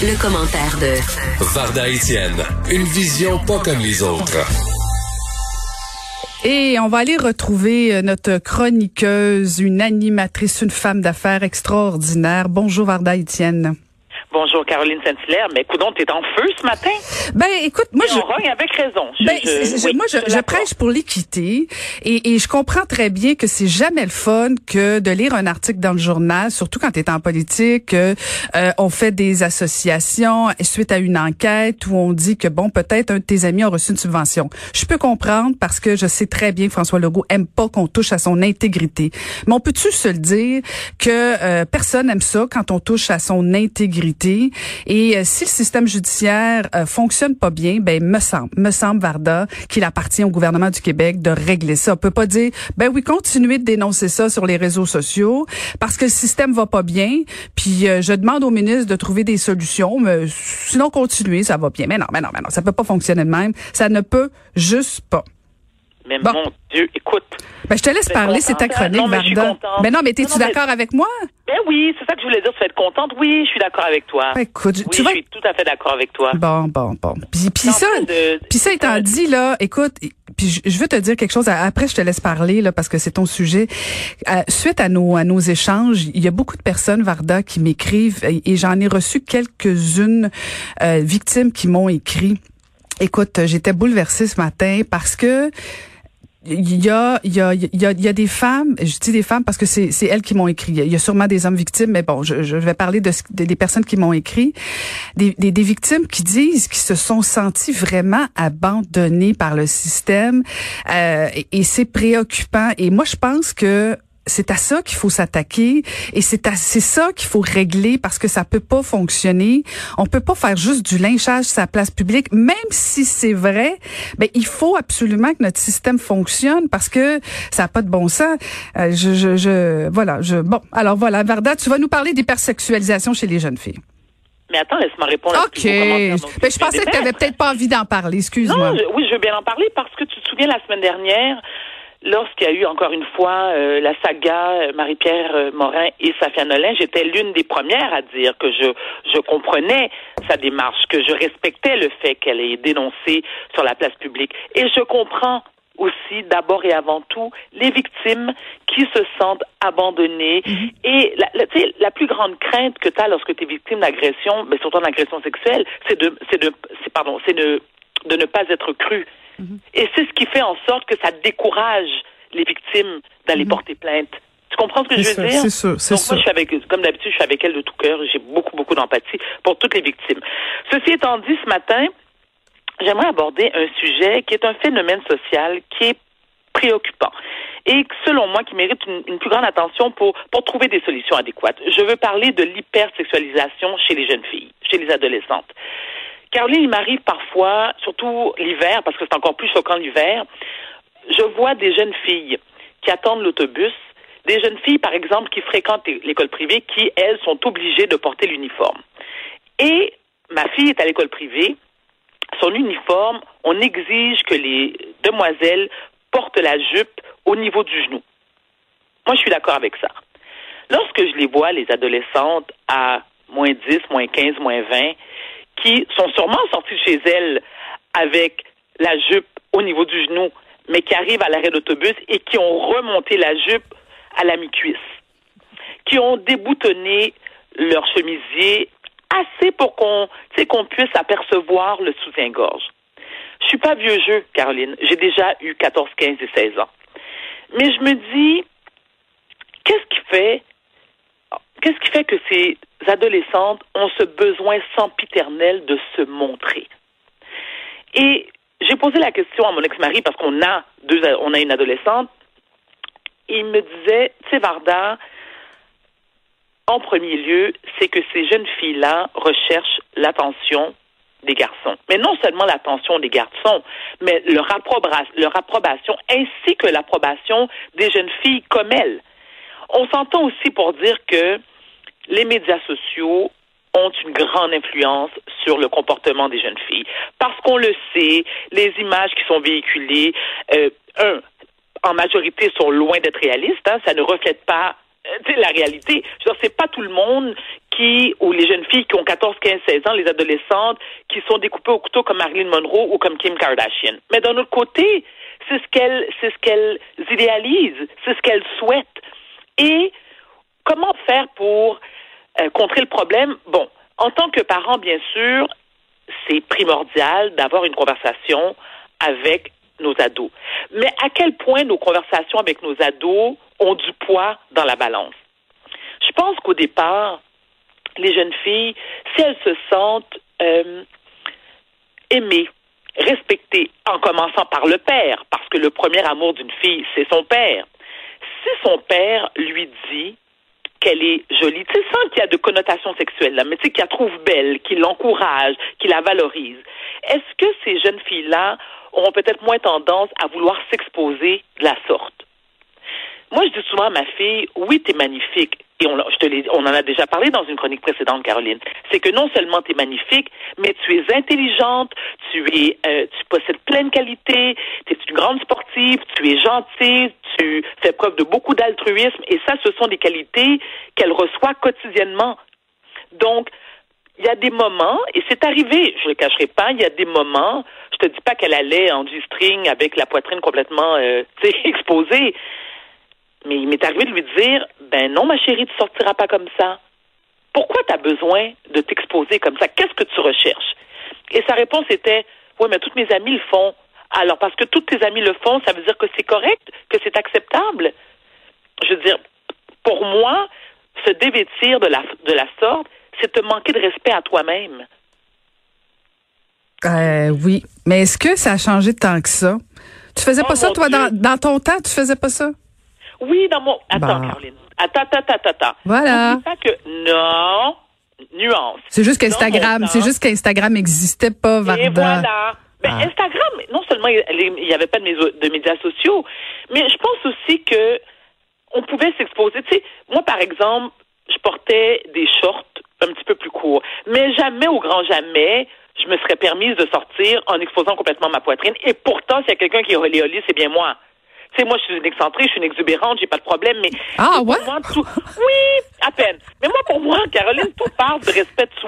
Le, commentaire de Varda Etienne, une vision pas comme les autres. Et on va aller retrouver euh, notre chroniqueuse, une animatrice, une femme d'affaires extraordinaire. Bonjour Varda Etienne. Bonjour Caroline Saint-Hilaire. Mais écoute, t'es en feu ce matin? Ben écoute, moi je rogne avec raison. ben, moi je, je prêche pour l'équité et, et, je comprends très bien que c'est jamais le fun que de lire un article dans le journal, surtout quand tu es en politique, euh, on fait des associations suite à une enquête où on dit que bon peut-être un de tes amis a reçu une subvention. Je peux comprendre parce que je sais très bien que François Legault aime pas qu'on touche à son intégrité. Mais on peut-tu se le dire que euh, personne aime ça quand on touche à son intégrité? Et euh, si le système judiciaire euh, fonctionne pas bien, ben me semble, me semble Varda qu'il appartient au gouvernement du Québec de régler ça. On peut pas dire ben oui, continuez de dénoncer ça sur les réseaux sociaux parce que le système va pas bien. Puis euh, je demande au ministre de trouver des solutions, mais sinon continuez, ça va bien. Mais non, mais non, mais non, ça peut pas fonctionner de même. Ça ne peut juste pas. Mais mon Dieu, écoute. Ben, je te laisse parler, c'est ta chronique, non, mais Varda. Mais non, mais es-tu d'accord avec moi? Ben oui, c'est ça que je voulais dire. Tu vas être contente. Oui, je suis d'accord avec toi. Ben, écoute, oui, tu je suis tout à fait d'accord avec toi. Bon, bon, bon. Puis, puis ça, puis ça étant dit, là, écoute, puis je, veux te dire quelque chose. Après, je te laisse parler, là, parce que c'est ton sujet. Euh, suite à nos, à nos échanges, il y a beaucoup de personnes, Varda, qui m'écrivent, et, j'en ai reçu quelques-unes euh, victimes qui m'ont écrit. Écoute, j'étais bouleversée ce matin parce que il y a, il y a, il y a, il y a des femmes, je dis des femmes parce que c'est, c'est elles qui m'ont écrit. Il y a sûrement des hommes victimes, mais bon, je, je vais parler de, des personnes qui m'ont écrit. Des, des, des, victimes qui disent qu'ils se sont sentis vraiment abandonnés par le système euh, et c'est préoccupant. Et moi, je pense que c'est à ça qu'il faut s'attaquer et c'est à c'est ça qu'il faut régler parce que ça peut pas fonctionner. On peut pas faire juste du lynchage sur la place publique, même si c'est vrai. Ben il faut absolument que notre système fonctionne parce que ça a pas de bon sens. Euh, je, je, je, voilà. Je bon alors voilà, Varda, tu vas nous parler d'hypersexualisation chez les jeunes filles. Mais attends, laisse-moi répondre. OK. Ben, je pensais que tu n'avais peut-être pas envie d'en parler. Excuse-moi. oui, je veux bien en parler parce que tu te souviens la semaine dernière, lorsqu'il y a eu encore une fois euh, la saga euh, Marie-Pierre euh, Morin et Safia Nolin, j'étais l'une des premières à dire que je, je comprenais sa démarche, que je respectais le fait qu'elle ait dénoncé sur la place publique. Et je comprends aussi, d'abord et avant tout, les victimes qui se sentent abandonnées. Mm-hmm. Et la, la, la plus grande crainte que tu as lorsque tu es victime d'agression, mais surtout d'agression sexuelle, c'est de, c'est de, c'est, pardon, c'est de, de ne pas être cru. Et c'est ce qui fait en sorte que ça décourage les victimes d'aller mhm. porter plainte. Tu comprends ce que je veux dire? C'est sûr, c'est Donc, moi, je suis avec, comme d'habitude, je suis avec elle de tout cœur. J'ai beaucoup, beaucoup d'empathie pour toutes les victimes. Ceci étant dit, ce matin, j'aimerais aborder un sujet qui est un phénomène social qui est préoccupant et selon moi qui mérite une, une, plus grande attention pour, pour trouver des solutions adéquates. Je veux parler de l'hypersexualisation chez les jeunes filles, chez les adolescentes. Caroline, il m'arrive parfois, surtout l'hiver, parce que c'est encore plus choquant l'hiver, je vois des jeunes filles qui attendent l'autobus, des jeunes filles, par exemple, qui fréquentent l'école privée, qui, elles, sont obligées de porter l'uniforme. Et ma fille est à l'école privée, son uniforme, on exige que les demoiselles portent la jupe au niveau du genou. Moi, je suis d'accord avec ça. Lorsque je les vois, les adolescentes, à moins 10, moins 15, moins 20, qui sont sûrement sorties de chez elles avec la jupe au niveau du genou, mais qui arrivent à l'arrêt d'autobus et qui ont remonté la jupe à la mi-cuisse, qui ont déboutonné leur chemisier assez pour qu'on qu'on puisse apercevoir le soutien-gorge. Je suis pas vieux jeu, Caroline. J'ai déjà eu 14, 15 et 16 ans. Mais je me dis, qu'est-ce qui fait qu'est-ce qui fait que ces adolescentes ont ce besoin sempiternel de se montrer? Et j'ai posé la question à mon ex-mari parce qu'on a deux, on a une adolescente. il me disait, tu sais, Varda, en premier lieu, c'est que ces jeunes filles-là recherchent l'attention des garçons. Mais non seulement l'attention des garçons, mais leur, leur approbation ainsi que l'approbation des jeunes filles comme elles. On s'entend aussi pour dire que les médias sociaux ont une grande influence sur le comportement des jeunes filles. Parce qu'on le sait, les images qui sont véhiculées, euh, un, en majorité sont loin d'être réalistes. Hein, ça ne reflète pas c'est la réalité. Je c'est pas tout le monde qui, ou les jeunes filles qui ont 14, 15, 16 ans, les adolescentes, qui sont découpées au couteau comme Marilyn Monroe ou comme Kim Kardashian. Mais d'un autre côté, c'est ce qu'elles, c'est ce qu'elles idéalisent, c'est ce qu'elles souhaitent. Et comment faire pour euh, contrer le problème? Bon, en tant que parent, bien sûr, c'est primordial d'avoir une conversation avec nos ados. Mais à quel point nos conversations avec nos ados ont du poids dans la balance? Je pense qu'au départ, les jeunes filles, si elles se sentent euh, aimées, respectées, en commençant par le père, parce que le premier amour d'une fille, c'est son père. Si son père lui dit qu'elle est jolie, tu sais, sans qu'il y a de connotation sexuelle là, mais tu sais, qu'il la trouve belle, qu'il l'encourage, qu'il la valorise, est-ce que ces jeunes filles-là auront peut-être moins tendance à vouloir s'exposer de la sorte? Moi, je dis souvent à ma fille, oui, t'es magnifique. Et on, en a déjà parlé dans une chronique précédente, Caroline. C'est que non seulement tu es magnifique, mais tu es intelligente, tu es, euh, tu possèdes plein de qualités, tu es une grande sportive, tu es gentille, tu fais preuve de beaucoup d'altruisme. Et ça, ce sont des qualités qu'elle reçoit quotidiennement. Donc, il y a des moments, et c'est arrivé, je ne le cacherai pas, il y a des moments, je te dis pas qu'elle allait en G-string avec la poitrine complètement euh, exposée, mais il m'est arrivé de lui dire, ben non, ma chérie, tu sortiras pas comme ça. Pourquoi tu as besoin de t'exposer comme ça? Qu'est-ce que tu recherches? Et sa réponse était, oui, mais toutes mes amies le font. Alors, parce que toutes tes amies le font, ça veut dire que c'est correct, que c'est acceptable. Je veux dire, pour moi, se dévêtir de la, de la sorte, c'est te manquer de respect à toi-même. Euh, oui, mais est-ce que ça a changé tant que ça? Tu faisais pas oh ça, toi, dans, dans, ton temps, tu faisais pas ça? Oui, dans mon. Attends, Caroline. Attends, attends, attends, attends. Voilà. pas que. Non. Nuance. C'est juste qu'Instagram, c'est juste qu'Instagram n'existait pas, Varda. Et voilà. Ben, ah. Instagram, non seulement il n'y avait pas de, de, médias sociaux, mais je pense aussi que on pouvait s'exposer. Tu sais, moi, par exemple, je portais des shorts un petit peu plus courts, mais jamais, au grand jamais, je me serais permise de sortir en exposant complètement ma poitrine. Et pourtant, s'il y a quelqu'un qui est olé c'est bien moi. Tu sais, moi, je suis une excentrée, je suis une exubérante, j'ai pas de problème, mais. Ah, ouais? oui, à peine. Mais moi, pour moi, Caroline, tout parle de respect de soi.